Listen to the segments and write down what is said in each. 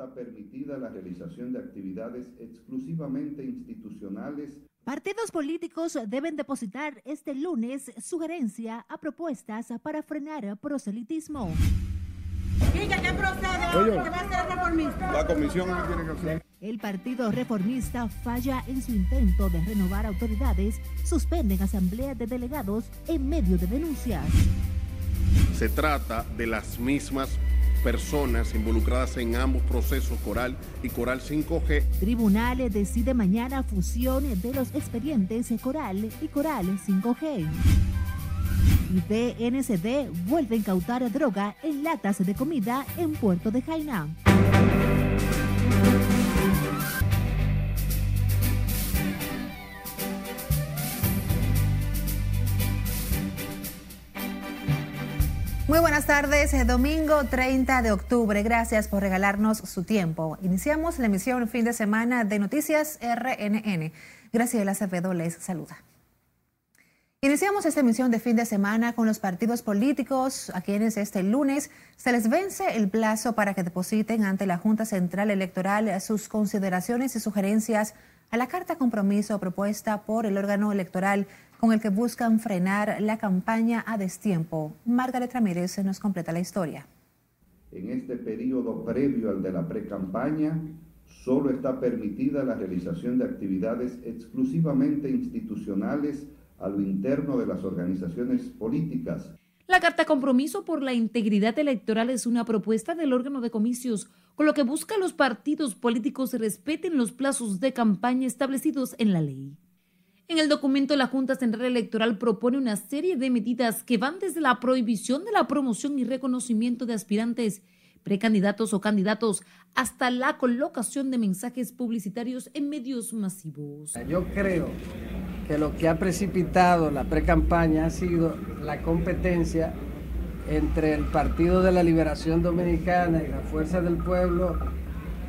está permitida la realización de actividades exclusivamente institucionales Partidos políticos deben depositar este lunes sugerencia a propuestas para frenar proselitismo. Diga qué procede, va a ser reformista. La comisión tiene que hacer. El Partido Reformista falla en su intento de renovar autoridades, suspenden asamblea de delegados en medio de denuncias. Se trata de las mismas personas involucradas en ambos procesos, Coral y Coral 5G. Tribunal decide mañana fusión de los expedientes Coral y Coral 5G. Y DNCD vuelve a incautar droga en latas de comida en Puerto de Jaina. Muy buenas tardes, eh, domingo 30 de octubre. Gracias por regalarnos su tiempo. Iniciamos la emisión fin de semana de Noticias RNN. Graciela Acevedo les saluda. Iniciamos esta emisión de fin de semana con los partidos políticos a quienes este lunes se les vence el plazo para que depositen ante la Junta Central Electoral sus consideraciones y sugerencias a la carta compromiso propuesta por el órgano electoral con el que buscan frenar la campaña a destiempo. Margaret Ramírez nos completa la historia. En este periodo previo al de la pre-campaña, solo está permitida la realización de actividades exclusivamente institucionales a lo interno de las organizaciones políticas. La carta compromiso por la integridad electoral es una propuesta del órgano de comicios, con lo que busca los partidos políticos respeten los plazos de campaña establecidos en la ley. El documento, la Junta Central Electoral propone una serie de medidas que van desde la prohibición de la promoción y reconocimiento de aspirantes, precandidatos o candidatos, hasta la colocación de mensajes publicitarios en medios masivos. Yo creo que lo que ha precipitado la precampaña ha sido la competencia entre el Partido de la Liberación Dominicana y la Fuerza del Pueblo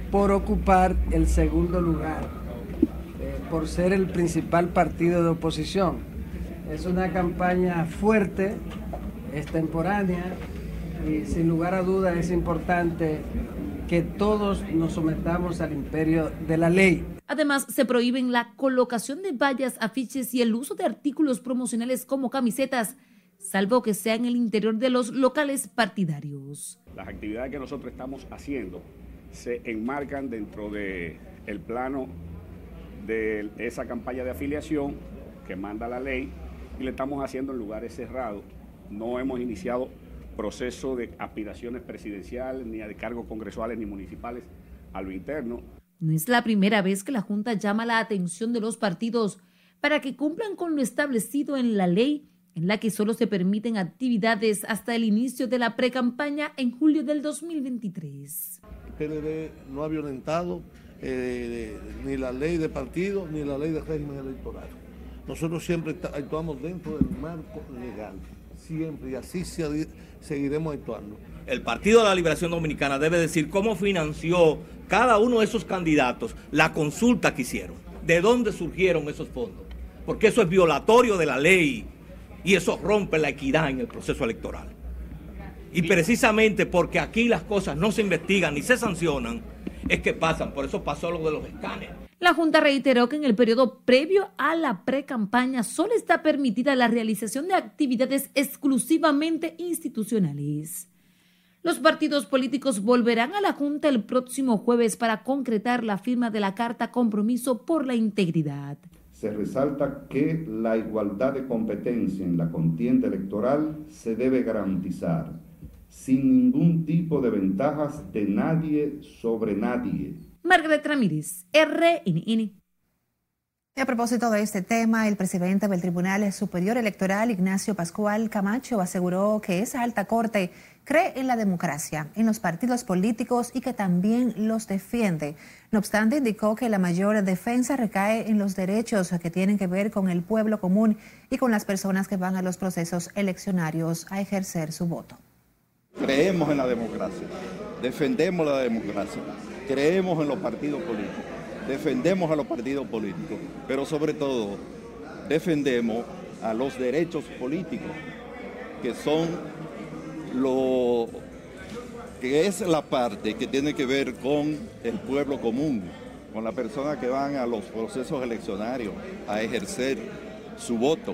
por ocupar el segundo lugar por ser el principal partido de oposición. Es una campaña fuerte, extemporánea y sin lugar a dudas es importante que todos nos sometamos al imperio de la ley. Además, se prohíben la colocación de vallas, afiches y el uso de artículos promocionales como camisetas, salvo que sea en el interior de los locales partidarios. Las actividades que nosotros estamos haciendo se enmarcan dentro del el plano de esa campaña de afiliación que manda la ley y le estamos haciendo en lugares cerrados. No hemos iniciado proceso de aspiraciones presidenciales, ni de cargos congresuales ni municipales a lo interno. No es la primera vez que la Junta llama la atención de los partidos para que cumplan con lo establecido en la ley, en la que solo se permiten actividades hasta el inicio de la precampaña en julio del 2023. El PLD no ha violentado eh, ni la ley de partido ni la ley de régimen electoral. Nosotros siempre actuamos dentro del marco legal, siempre, y así seguiremos actuando. El Partido de la Liberación Dominicana debe decir cómo financió cada uno de esos candidatos la consulta que hicieron, de dónde surgieron esos fondos, porque eso es violatorio de la ley y eso rompe la equidad en el proceso electoral. Y precisamente porque aquí las cosas no se investigan ni se sancionan, es que pasan. Por eso pasó lo de los escáneres. La Junta reiteró que en el periodo previo a la pre-campaña solo está permitida la realización de actividades exclusivamente institucionales. Los partidos políticos volverán a la Junta el próximo jueves para concretar la firma de la Carta Compromiso por la Integridad. Se resalta que la igualdad de competencia en la contienda electoral se debe garantizar sin ningún tipo de ventajas de nadie sobre nadie. Margaret Ramírez, RNN. a propósito de este tema, el presidente del Tribunal Superior Electoral, Ignacio Pascual Camacho, aseguró que esa alta corte cree en la democracia, en los partidos políticos y que también los defiende. No obstante, indicó que la mayor defensa recae en los derechos que tienen que ver con el pueblo común y con las personas que van a los procesos eleccionarios a ejercer su voto. Creemos en la democracia, defendemos la democracia, creemos en los partidos políticos, defendemos a los partidos políticos, pero sobre todo defendemos a los derechos políticos, que son lo, que es la parte que tiene que ver con el pueblo común, con las personas que van a los procesos eleccionarios a ejercer su voto.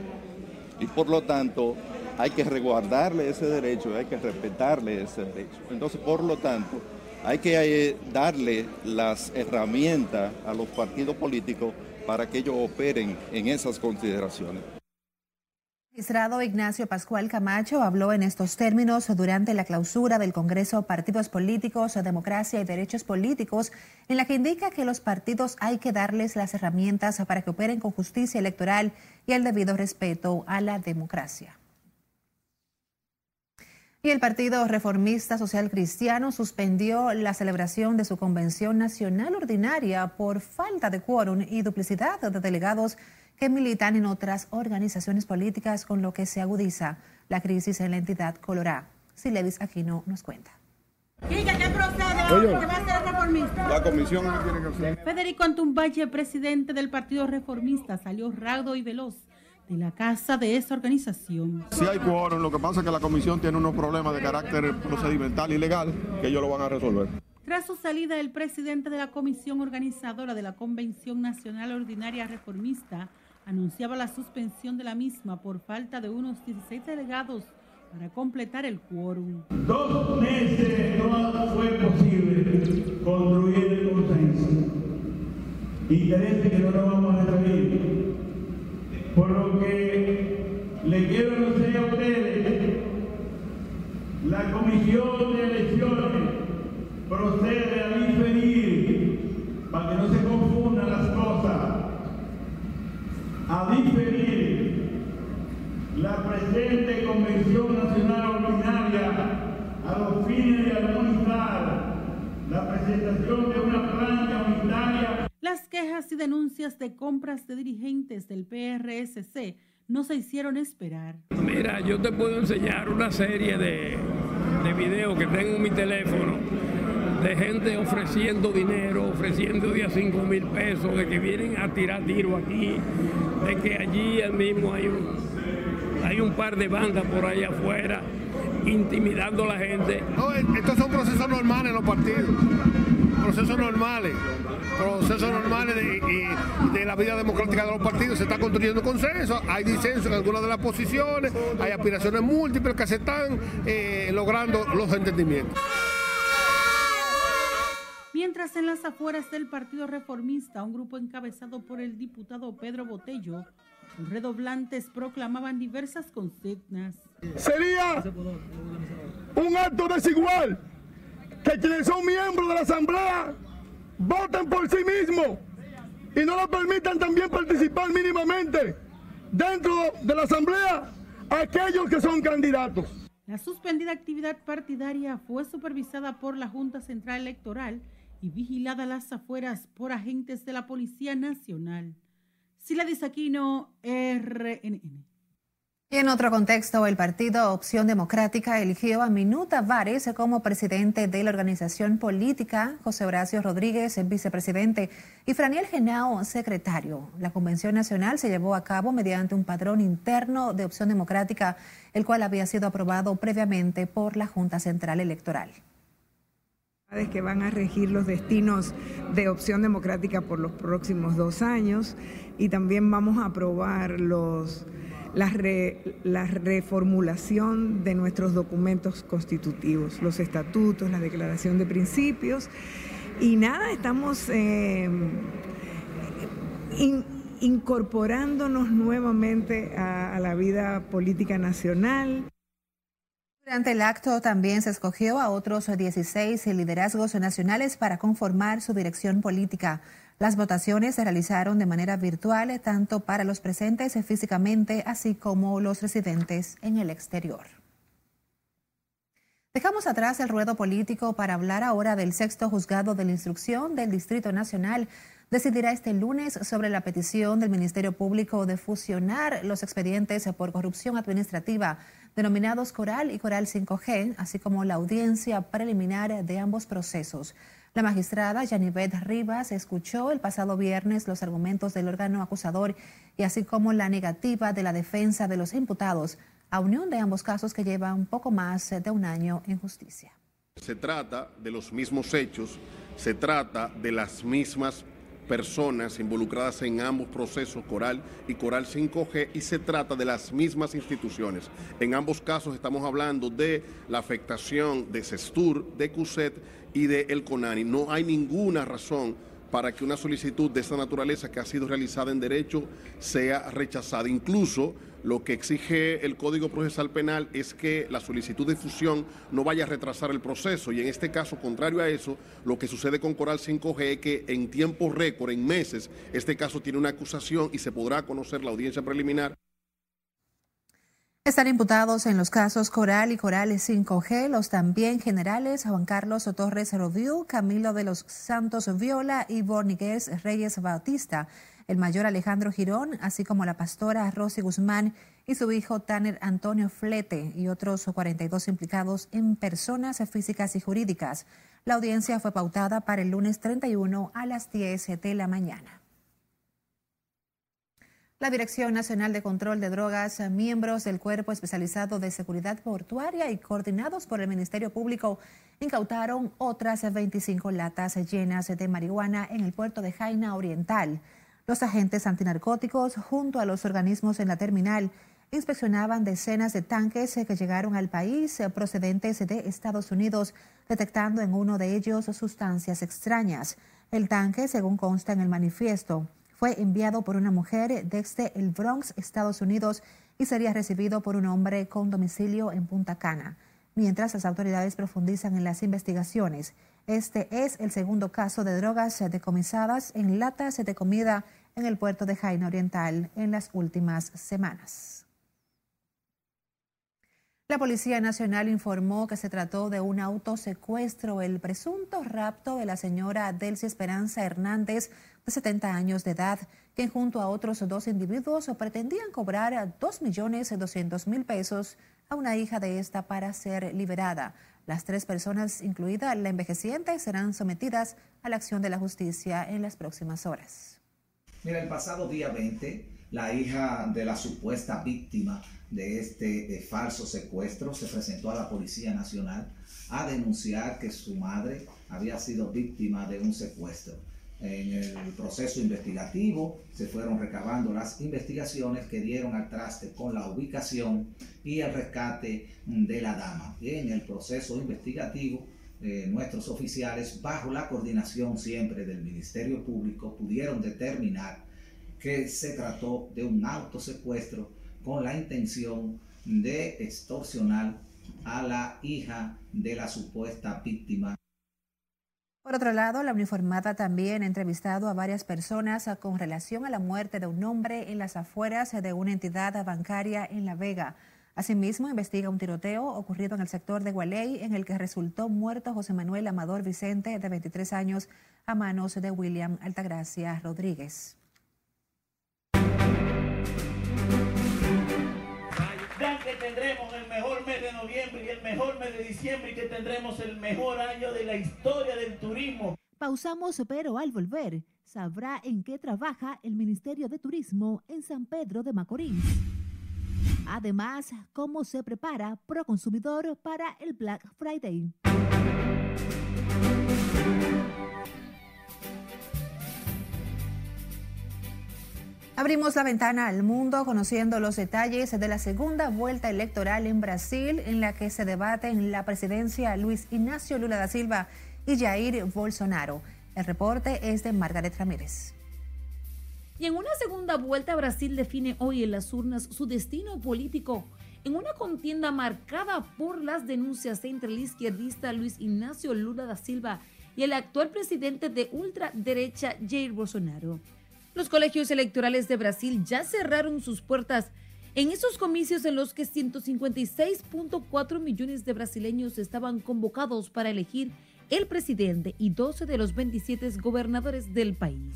Y por lo tanto, hay que resguardarle ese derecho, hay que respetarle ese derecho. Entonces, por lo tanto, hay que eh, darle las herramientas a los partidos políticos para que ellos operen en esas consideraciones. El magistrado Ignacio Pascual Camacho habló en estos términos durante la clausura del Congreso Partidos Políticos, Democracia y Derechos Políticos, en la que indica que los partidos hay que darles las herramientas para que operen con justicia electoral y el debido respeto a la democracia. Y el Partido Reformista Social Cristiano suspendió la celebración de su convención nacional ordinaria por falta de quórum y duplicidad de delegados que militan en otras organizaciones políticas, con lo que se agudiza la crisis en la entidad Colorá. Si Levis Aquino nos cuenta. La comisión tiene que hacer. Federico Antumbache, presidente del Partido Reformista, salió raudo y veloz de la casa de esa organización. Si hay quórum, lo que pasa es que la comisión tiene unos problemas de carácter procedimental y legal que ellos lo van a resolver. Tras su salida, el presidente de la comisión organizadora de la Convención Nacional Ordinaria Reformista anunciaba la suspensión de la misma por falta de unos 16 delegados para completar el quórum. Dos meses no fue posible construir el consenso. Intereses que no nos vamos a referir. Por lo que le quiero anunciar a ustedes, la comisión de elecciones procede a diferir, para que no se confundan las cosas, a diferir la presente Convención Nacional Ordinaria a los fines de armonizar la presentación de una planta unitaria. Las quejas y denuncias de compras de dirigentes del PRSC no se hicieron esperar. Mira, yo te puedo enseñar una serie de, de videos que tengo en mi teléfono de gente ofreciendo dinero, ofreciendo de a 5 mil pesos, de que vienen a tirar tiro aquí, de que allí mismo hay un, hay un par de bandas por ahí afuera intimidando a la gente. No, estos son procesos normales en los partidos, procesos normales, procesos normales de, de, la vida democrática de los partidos. Se está construyendo consenso, hay disenso en algunas de las posiciones, hay aspiraciones múltiples que se están eh, logrando los entendimientos. Mientras en las afueras del Partido Reformista, un grupo encabezado por el diputado Pedro Botello, redoblantes proclamaban diversas consignas. Sería un acto desigual que quienes son miembros de la Asamblea voten por sí mismos y no le permitan también participar mínimamente dentro de la Asamblea aquellos que son candidatos. La suspendida actividad partidaria fue supervisada por la Junta Central Electoral y vigilada a las afueras por agentes de la Policía Nacional. Sila Disaquino, RNN. Y en otro contexto, el partido Opción Democrática eligió a Minuta Vares como presidente de la organización política, José Horacio Rodríguez, vicepresidente, y Franiel Genao, secretario. La convención nacional se llevó a cabo mediante un padrón interno de Opción Democrática, el cual había sido aprobado previamente por la Junta Central Electoral que van a regir los destinos de opción democrática por los próximos dos años y también vamos a aprobar los, la, la reformulación de nuestros documentos constitutivos, los estatutos, la declaración de principios y nada, estamos eh, incorporándonos nuevamente a la vida política nacional. Durante el acto también se escogió a otros 16 liderazgos nacionales para conformar su dirección política. Las votaciones se realizaron de manera virtual tanto para los presentes físicamente así como los residentes en el exterior. Dejamos atrás el ruedo político para hablar ahora del sexto juzgado de la instrucción del Distrito Nacional decidirá este lunes sobre la petición del Ministerio Público de fusionar los expedientes por corrupción administrativa denominados Coral y Coral 5G, así como la audiencia preliminar de ambos procesos. La magistrada Yanivet Rivas escuchó el pasado viernes los argumentos del órgano acusador y así como la negativa de la defensa de los imputados a unión de ambos casos que llevan poco más de un año en justicia. Se trata de los mismos hechos, se trata de las mismas personas involucradas en ambos procesos, Coral y Coral 5G, y se trata de las mismas instituciones. En ambos casos estamos hablando de la afectación de Cestur, de CUSET y de El CONANI. No hay ninguna razón para que una solicitud de esta naturaleza que ha sido realizada en derecho sea rechazada. Incluso lo que exige el Código Procesal Penal es que la solicitud de fusión no vaya a retrasar el proceso y en este caso, contrario a eso, lo que sucede con Coral 5G es que en tiempo récord, en meses, este caso tiene una acusación y se podrá conocer la audiencia preliminar. Están imputados en los casos Coral y Coral 5G los también generales Juan Carlos Torres Roviu, Camilo de los Santos Viola y Borniguez Reyes Bautista, el mayor Alejandro Girón, así como la pastora Rosy Guzmán y su hijo Tanner Antonio Flete y otros 42 implicados en personas físicas y jurídicas. La audiencia fue pautada para el lunes 31 a las 10 de la mañana. La Dirección Nacional de Control de Drogas, miembros del Cuerpo Especializado de Seguridad Portuaria y coordinados por el Ministerio Público, incautaron otras 25 latas llenas de marihuana en el puerto de Jaina Oriental. Los agentes antinarcóticos, junto a los organismos en la terminal, inspeccionaban decenas de tanques que llegaron al país procedentes de Estados Unidos, detectando en uno de ellos sustancias extrañas. El tanque, según consta en el manifiesto, fue enviado por una mujer desde el Bronx, Estados Unidos, y sería recibido por un hombre con domicilio en Punta Cana. Mientras las autoridades profundizan en las investigaciones, este es el segundo caso de drogas decomisadas en latas de comida en el puerto de Jaina Oriental en las últimas semanas. La Policía Nacional informó que se trató de un autosecuestro, el presunto rapto de la señora Delcy Esperanza Hernández, de 70 años de edad, quien junto a otros dos individuos pretendían cobrar 2.200.000 pesos a una hija de esta para ser liberada. Las tres personas, incluida la envejeciente, serán sometidas a la acción de la justicia en las próximas horas. Mira, el pasado día 20, la hija de la supuesta víctima de este falso secuestro, se presentó a la Policía Nacional a denunciar que su madre había sido víctima de un secuestro. En el proceso investigativo se fueron recabando las investigaciones que dieron al traste con la ubicación y el rescate de la dama. En el proceso investigativo, eh, nuestros oficiales, bajo la coordinación siempre del Ministerio Público, pudieron determinar que se trató de un autosecuestro con la intención de extorsionar a la hija de la supuesta víctima. Por otro lado, la uniformada también ha entrevistado a varias personas con relación a la muerte de un hombre en las afueras de una entidad bancaria en La Vega. Asimismo, investiga un tiroteo ocurrido en el sector de Gualey en el que resultó muerto José Manuel Amador Vicente, de 23 años, a manos de William Altagracia Rodríguez. Noviembre y el mejor mes de diciembre y que tendremos el mejor año de la historia del turismo. Pausamos, pero al volver sabrá en qué trabaja el Ministerio de Turismo en San Pedro de Macorís. Además, cómo se prepara Proconsumidor para el Black Friday. Abrimos la ventana al mundo conociendo los detalles de la segunda vuelta electoral en Brasil en la que se debaten la presidencia Luis Ignacio Lula da Silva y Jair Bolsonaro. El reporte es de Margaret Ramírez. Y en una segunda vuelta Brasil define hoy en las urnas su destino político en una contienda marcada por las denuncias entre el izquierdista Luis Ignacio Lula da Silva y el actual presidente de ultraderecha Jair Bolsonaro. Los colegios electorales de Brasil ya cerraron sus puertas en esos comicios en los que 156.4 millones de brasileños estaban convocados para elegir el presidente y 12 de los 27 gobernadores del país.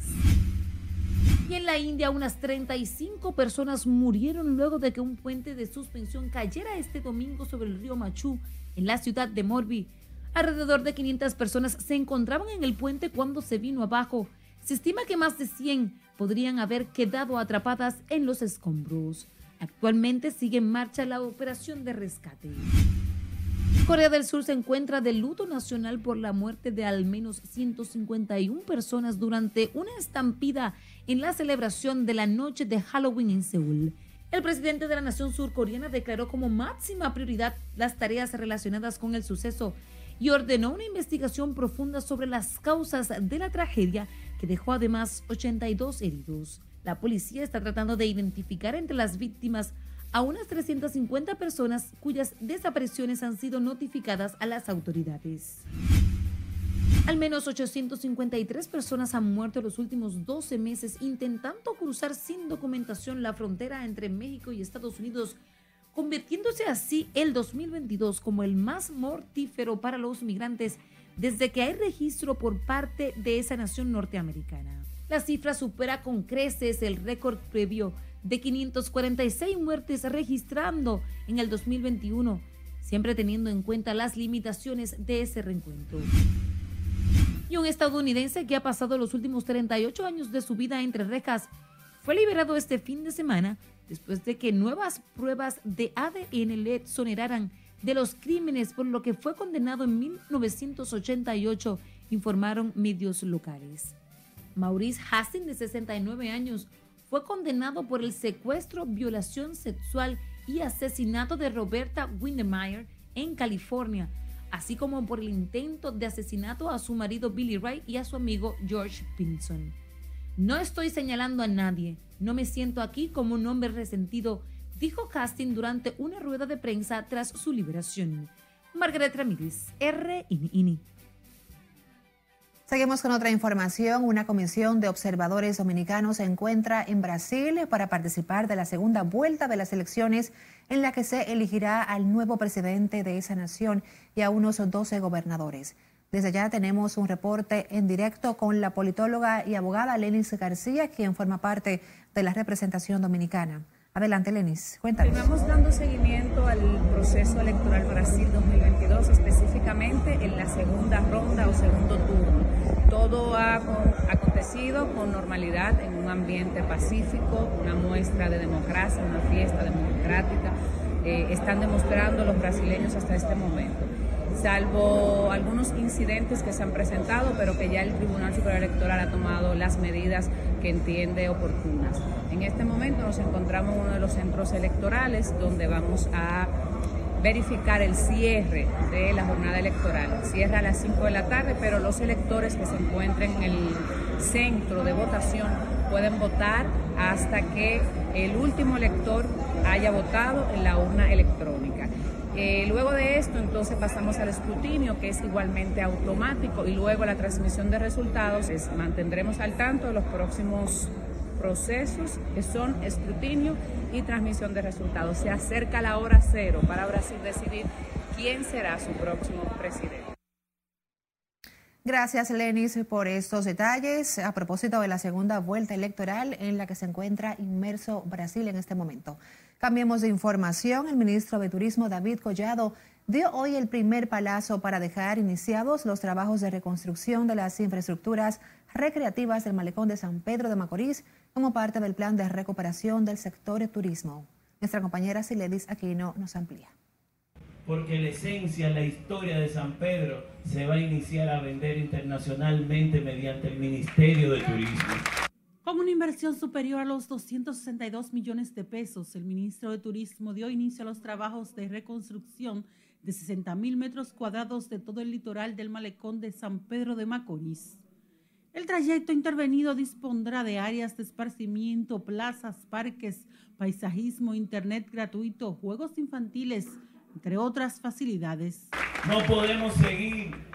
Y en la India unas 35 personas murieron luego de que un puente de suspensión cayera este domingo sobre el río Machu en la ciudad de Morbi. Alrededor de 500 personas se encontraban en el puente cuando se vino abajo. Se estima que más de 100 podrían haber quedado atrapadas en los escombros. Actualmente sigue en marcha la operación de rescate. Corea del Sur se encuentra de luto nacional por la muerte de al menos 151 personas durante una estampida en la celebración de la noche de Halloween en Seúl. El presidente de la nación surcoreana declaró como máxima prioridad las tareas relacionadas con el suceso y ordenó una investigación profunda sobre las causas de la tragedia que dejó además 82 heridos. La policía está tratando de identificar entre las víctimas a unas 350 personas cuyas desapariciones han sido notificadas a las autoridades. Al menos 853 personas han muerto en los últimos 12 meses intentando cruzar sin documentación la frontera entre México y Estados Unidos, convirtiéndose así el 2022 como el más mortífero para los migrantes desde que hay registro por parte de esa nación norteamericana. La cifra supera con creces el récord previo de 546 muertes registrando en el 2021, siempre teniendo en cuenta las limitaciones de ese reencuentro. Y un estadounidense que ha pasado los últimos 38 años de su vida entre rejas fue liberado este fin de semana después de que nuevas pruebas de ADN le exoneraran de los crímenes por lo que fue condenado en 1988, informaron medios locales. Maurice Hastings, de 69 años, fue condenado por el secuestro, violación sexual y asesinato de Roberta Windemeyer en California, así como por el intento de asesinato a su marido Billy Wright y a su amigo George Pinson. No estoy señalando a nadie, no me siento aquí como un hombre resentido, dijo Casting durante una rueda de prensa tras su liberación. Margaret Ramírez, RNN. Seguimos con otra información. Una comisión de observadores dominicanos se encuentra en Brasil para participar de la segunda vuelta de las elecciones en la que se elegirá al nuevo presidente de esa nación y a unos 12 gobernadores. Desde allá tenemos un reporte en directo con la politóloga y abogada Lenis García, quien forma parte de la representación dominicana. Adelante, Lenis, cuéntanos. Estamos dando seguimiento al proceso electoral Brasil 2022, específicamente en la segunda ronda o segundo turno. Todo ha acontecido con normalidad en un ambiente pacífico, una muestra de democracia, una fiesta democrática. Eh, están demostrando los brasileños hasta este momento salvo algunos incidentes que se han presentado, pero que ya el Tribunal Superior Electoral ha tomado las medidas que entiende oportunas. En este momento nos encontramos en uno de los centros electorales donde vamos a verificar el cierre de la jornada electoral. Cierra a las 5 de la tarde, pero los electores que se encuentren en el centro de votación pueden votar hasta que el último elector haya votado en la urna electrónica. Eh, luego de esto, entonces pasamos al escrutinio, que es igualmente automático, y luego la transmisión de resultados. Es, mantendremos al tanto de los próximos procesos, que son escrutinio y transmisión de resultados. Se acerca la hora cero para Brasil decidir quién será su próximo presidente. Gracias, Lenis, por estos detalles a propósito de la segunda vuelta electoral en la que se encuentra inmerso Brasil en este momento. Cambiemos de información. El ministro de Turismo, David Collado, dio hoy el primer palazo para dejar iniciados los trabajos de reconstrucción de las infraestructuras recreativas del malecón de San Pedro de Macorís como parte del plan de recuperación del sector turismo. Nuestra compañera Siledis Aquino nos amplía. Porque la esencia, la historia de San Pedro se va a iniciar a vender internacionalmente mediante el Ministerio de Turismo. Con una inversión superior a los 262 millones de pesos, el ministro de Turismo dio inicio a los trabajos de reconstrucción de 60 mil metros cuadrados de todo el litoral del malecón de San Pedro de Macorís. El trayecto intervenido dispondrá de áreas de esparcimiento, plazas, parques, paisajismo, internet gratuito, juegos infantiles, entre otras facilidades. No podemos seguir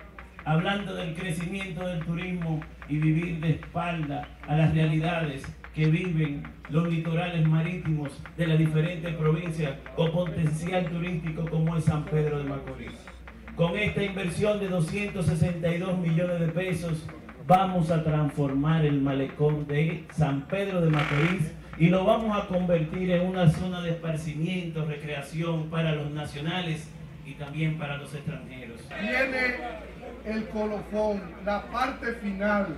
hablando del crecimiento del turismo y vivir de espalda a las realidades que viven los litorales marítimos de las diferentes provincias con potencial turístico como es San Pedro de Macorís. Con esta inversión de 262 millones de pesos vamos a transformar el malecón de San Pedro de Macorís y lo vamos a convertir en una zona de esparcimiento, recreación para los nacionales y también para los extranjeros el colofón, la parte final,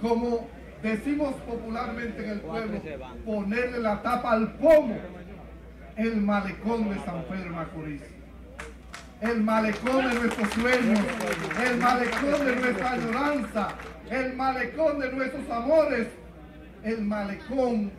como decimos popularmente en el pueblo, ponerle la tapa al pomo, el malecón de San Pedro Macorís. el malecón de nuestros sueños, el malecón de nuestra añoranza, el malecón de nuestros amores, el malecón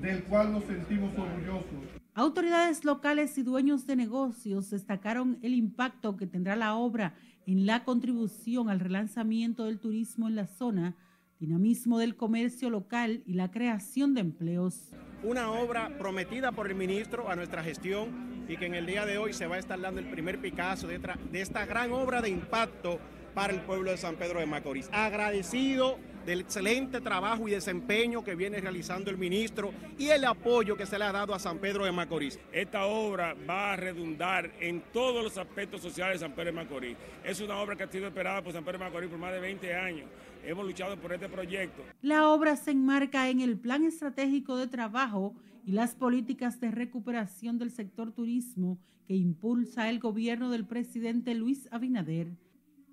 del cual nos sentimos orgullosos. Autoridades locales y dueños de negocios destacaron el impacto que tendrá la obra en la contribución al relanzamiento del turismo en la zona, dinamismo del comercio local y la creación de empleos. Una obra prometida por el ministro a nuestra gestión y que en el día de hoy se va a estar dando el primer Picasso de, de esta gran obra de impacto para el pueblo de San Pedro de Macorís. Agradecido del excelente trabajo y desempeño que viene realizando el ministro y el apoyo que se le ha dado a San Pedro de Macorís. Esta obra va a redundar en todos los aspectos sociales de San Pedro de Macorís. Es una obra que ha sido esperada por San Pedro de Macorís por más de 20 años. Hemos luchado por este proyecto. La obra se enmarca en el plan estratégico de trabajo y las políticas de recuperación del sector turismo que impulsa el gobierno del presidente Luis Abinader.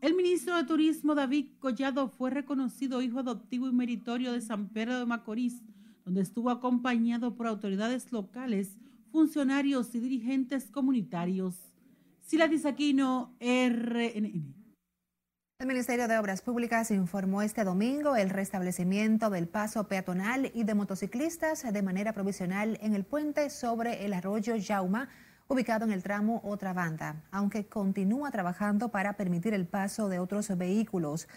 El ministro de Turismo David Collado fue reconocido hijo adoptivo y meritorio de San Pedro de Macorís, donde estuvo acompañado por autoridades locales, funcionarios y dirigentes comunitarios. Sila Aquino, RNN. El Ministerio de Obras Públicas informó este domingo el restablecimiento del paso peatonal y de motociclistas de manera provisional en el puente sobre el arroyo Yauma ubicado en el tramo Otra Banda, aunque continúa trabajando para permitir el paso de otros vehículos.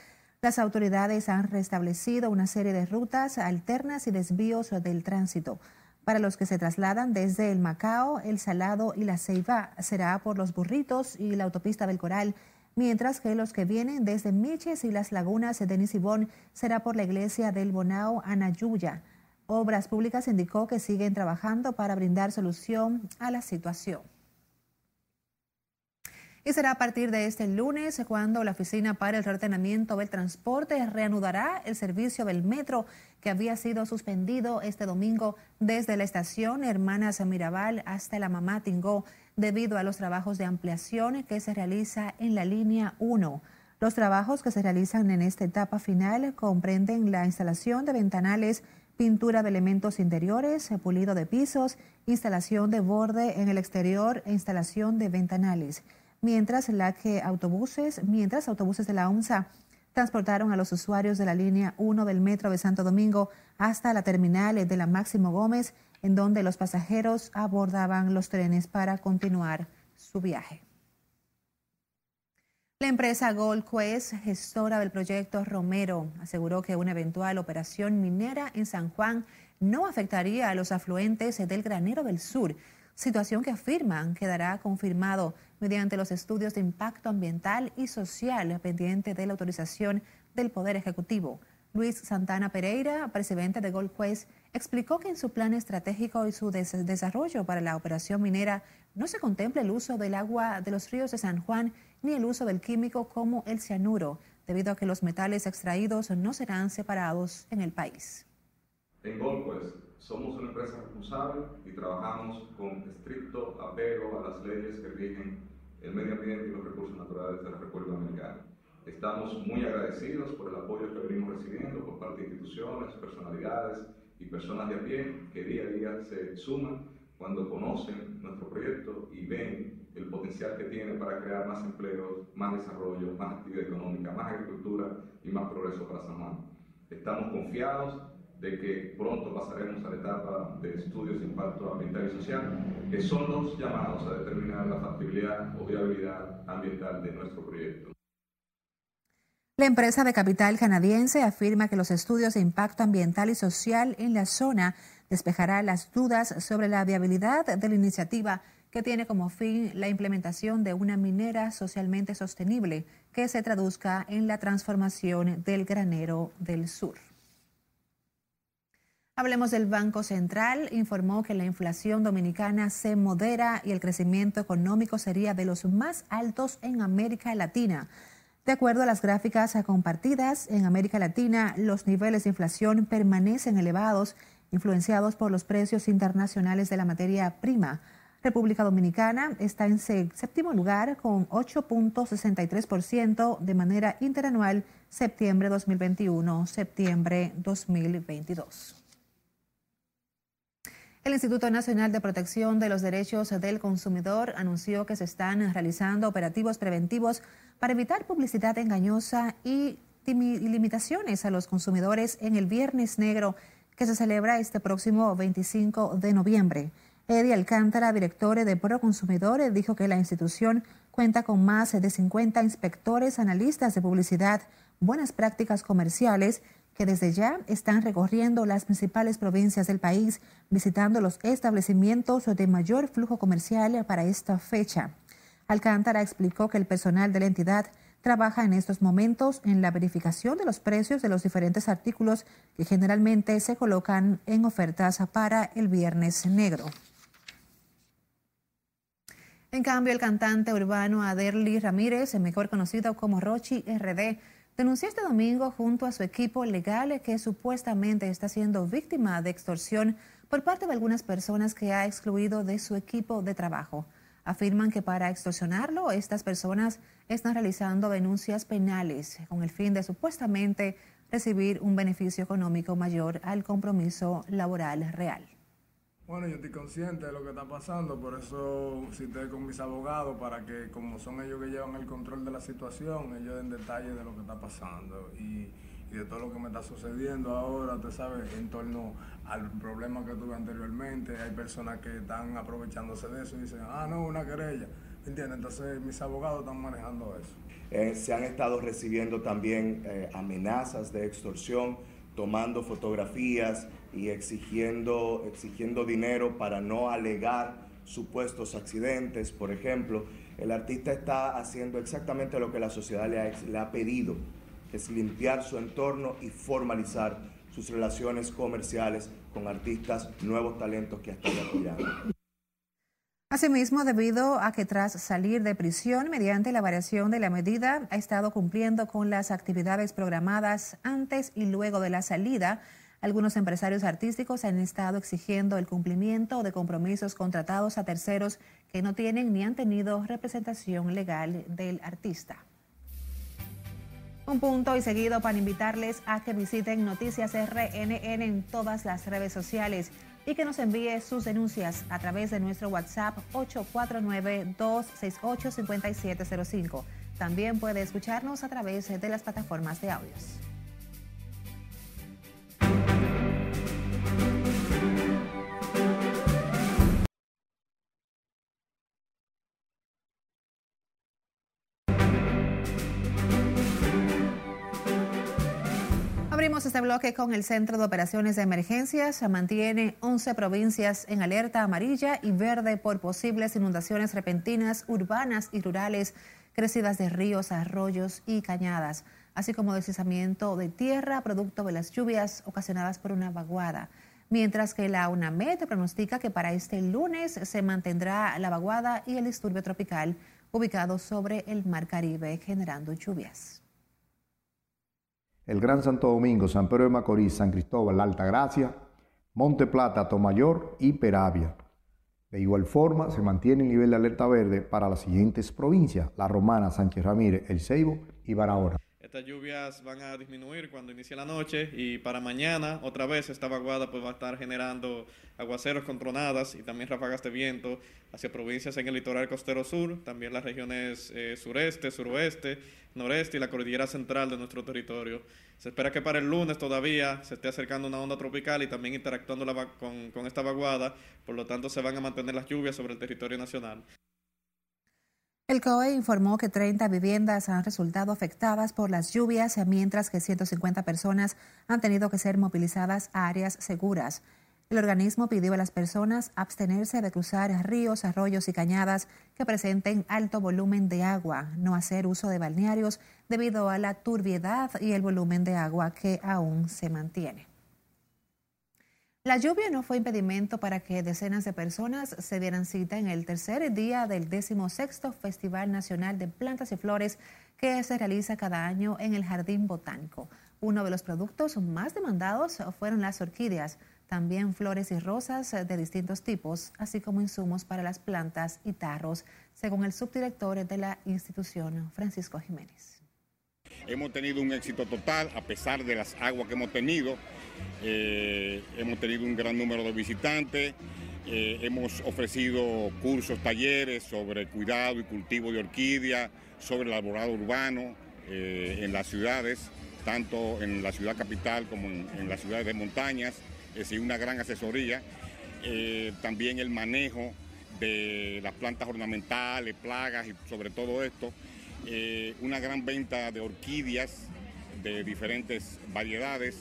Las autoridades han restablecido una serie de rutas alternas y desvíos del tránsito. Para los que se trasladan desde el Macao, el Salado y la Ceiba será por los Burritos y la autopista del Coral, mientras que los que vienen desde Miches y las lagunas de Nisibón será por la iglesia del Bonao Anayuya. Obras Públicas indicó que siguen trabajando para brindar solución a la situación. Y será a partir de este lunes cuando la Oficina para el Reordenamiento del Transporte reanudará el servicio del metro que había sido suspendido este domingo desde la estación Hermanas Mirabal hasta la Mamá Tingó debido a los trabajos de ampliación que se realiza en la línea 1. Los trabajos que se realizan en esta etapa final comprenden la instalación de ventanales pintura de elementos interiores, pulido de pisos, instalación de borde en el exterior e instalación de ventanales. Mientras la que autobuses, mientras autobuses de la ONSA transportaron a los usuarios de la línea 1 del metro de Santo Domingo hasta la terminal de la Máximo Gómez, en donde los pasajeros abordaban los trenes para continuar su viaje. La empresa Gold Quest, gestora del proyecto Romero, aseguró que una eventual operación minera en San Juan no afectaría a los afluentes del Granero del Sur, situación que afirman quedará confirmado mediante los estudios de impacto ambiental y social pendiente de la autorización del Poder Ejecutivo. Luis Santana Pereira, presidente de Gold Quest, explicó que en su plan estratégico y su desarrollo para la operación minera no se contempla el uso del agua de los ríos de San Juan ni el uso del químico como el cianuro, debido a que los metales extraídos no serán separados en el país. En Goldquest somos una empresa responsable y trabajamos con estricto apego a las leyes que rigen el medio ambiente y los recursos naturales de la República Dominicana. Estamos muy agradecidos por el apoyo que venimos recibiendo por parte de instituciones, personalidades y personas de a pie que día a día se suman cuando conocen nuestro proyecto y ven el potencial que tiene para crear más empleos, más desarrollo, más actividad económica, más agricultura y más progreso para San Juan. Estamos confiados de que pronto pasaremos a la etapa de estudios de impacto ambiental y social, que son los llamados a determinar la factibilidad o viabilidad ambiental de nuestro proyecto. La empresa de capital canadiense afirma que los estudios de impacto ambiental y social en la zona despejará las dudas sobre la viabilidad de la iniciativa que tiene como fin la implementación de una minera socialmente sostenible que se traduzca en la transformación del granero del sur. Hablemos del Banco Central. Informó que la inflación dominicana se modera y el crecimiento económico sería de los más altos en América Latina. De acuerdo a las gráficas compartidas, en América Latina los niveles de inflación permanecen elevados, influenciados por los precios internacionales de la materia prima. República Dominicana está en séptimo lugar con 8.63% de manera interanual septiembre 2021, septiembre 2022. El Instituto Nacional de Protección de los Derechos del Consumidor anunció que se están realizando operativos preventivos para evitar publicidad engañosa y limitaciones a los consumidores en el Viernes Negro que se celebra este próximo 25 de noviembre. Eddie Alcántara, director de Proconsumidor, dijo que la institución cuenta con más de 50 inspectores, analistas de publicidad, buenas prácticas comerciales que desde ya están recorriendo las principales provincias del país, visitando los establecimientos de mayor flujo comercial para esta fecha. Alcántara explicó que el personal de la entidad trabaja en estos momentos en la verificación de los precios de los diferentes artículos que generalmente se colocan en ofertas para el Viernes Negro. En cambio, el cantante urbano Aderly Ramírez, mejor conocido como Rochi RD, denunció este domingo junto a su equipo legal que supuestamente está siendo víctima de extorsión por parte de algunas personas que ha excluido de su equipo de trabajo. Afirman que para extorsionarlo, estas personas están realizando denuncias penales con el fin de supuestamente recibir un beneficio económico mayor al compromiso laboral real. Bueno, yo estoy consciente de lo que está pasando, por eso cité con mis abogados para que, como son ellos que llevan el control de la situación, ellos den detalles de lo que está pasando y, de todo lo que me está sucediendo ahora, usted sabe, en torno al problema que tuve anteriormente. Hay personas que están aprovechándose de eso y dicen, ah, no, una querella. ¿Entiendes? Entonces mis abogados están manejando eso. Eh, se han estado recibiendo también eh, amenazas de extorsión, tomando fotografías y exigiendo, exigiendo dinero para no alegar supuestos accidentes, por ejemplo. El artista está haciendo exactamente lo que la sociedad le ha, le ha pedido, es limpiar su entorno y formalizar sus relaciones comerciales con artistas, nuevos talentos que estado apoyando. Asimismo, debido a que tras salir de prisión mediante la variación de la medida, ha estado cumpliendo con las actividades programadas antes y luego de la salida, algunos empresarios artísticos han estado exigiendo el cumplimiento de compromisos contratados a terceros que no tienen ni han tenido representación legal del artista. Un punto y seguido para invitarles a que visiten Noticias RNN en todas las redes sociales y que nos envíe sus denuncias a través de nuestro WhatsApp 849-268-5705. También puede escucharnos a través de las plataformas de audios. Bloque con el Centro de Operaciones de Emergencias. Se mantiene 11 provincias en alerta amarilla y verde por posibles inundaciones repentinas urbanas y rurales, crecidas de ríos, arroyos y cañadas, así como deslizamiento de tierra producto de las lluvias ocasionadas por una vaguada. Mientras que la UNAMED pronostica que para este lunes se mantendrá la vaguada y el disturbio tropical ubicado sobre el Mar Caribe, generando lluvias el Gran Santo Domingo, San Pedro de Macorís, San Cristóbal, La Altagracia, Monte Plata, Tomayor y Peravia. De igual forma, se mantiene el nivel de alerta verde para las siguientes provincias, La Romana, Sánchez Ramírez, El Ceibo y Barahona. Estas lluvias van a disminuir cuando inicie la noche y para mañana otra vez esta vaguada pues va a estar generando aguaceros con tronadas y también ráfagas de viento hacia provincias en el litoral costero sur, también las regiones eh, sureste, suroeste, noreste y la cordillera central de nuestro territorio. Se espera que para el lunes todavía se esté acercando una onda tropical y también interactuando con, con esta vaguada, por lo tanto se van a mantener las lluvias sobre el territorio nacional. El COE informó que 30 viviendas han resultado afectadas por las lluvias, mientras que 150 personas han tenido que ser movilizadas a áreas seguras. El organismo pidió a las personas abstenerse de cruzar ríos, arroyos y cañadas que presenten alto volumen de agua, no hacer uso de balnearios debido a la turbiedad y el volumen de agua que aún se mantiene. La lluvia no fue impedimento para que decenas de personas se dieran cita en el tercer día del decimosexto Festival Nacional de Plantas y Flores que se realiza cada año en el Jardín Botánico. Uno de los productos más demandados fueron las orquídeas, también flores y rosas de distintos tipos, así como insumos para las plantas y tarros, según el subdirector de la institución, Francisco Jiménez. Hemos tenido un éxito total a pesar de las aguas que hemos tenido. Eh, hemos tenido un gran número de visitantes. Eh, hemos ofrecido cursos, talleres sobre cuidado y cultivo de orquídea, sobre el arborado urbano eh, en las ciudades, tanto en la ciudad capital como en, las ciudades de montañas. Es decir, una gran asesoría. también el manejo de las plantas ornamentales, plagas y sobre todo esto. una gran venta de orquídeas de diferentes variedades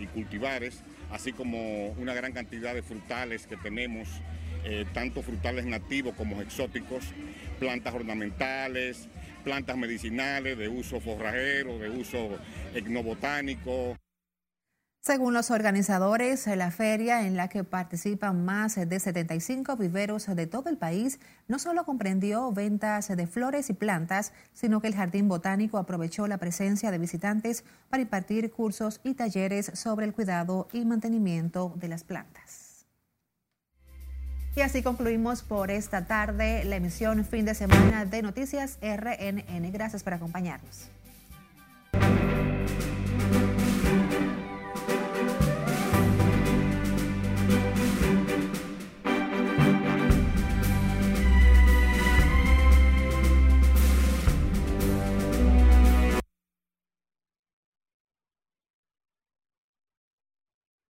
y cultivares así como una gran cantidad de frutales que tenemos, eh, tanto frutales nativos como exóticos, plantas ornamentales, plantas medicinales de uso forrajero, de uso etnobotánico. Según los organizadores, la feria en la que participan más de 75 viveros de todo el país no solo comprendió ventas de flores y plantas, sino que el Jardín Botánico aprovechó la presencia de visitantes para impartir cursos y talleres sobre el cuidado y mantenimiento de las plantas. Y así concluimos por esta tarde la emisión fin de semana de Noticias RNN. Gracias por acompañarnos.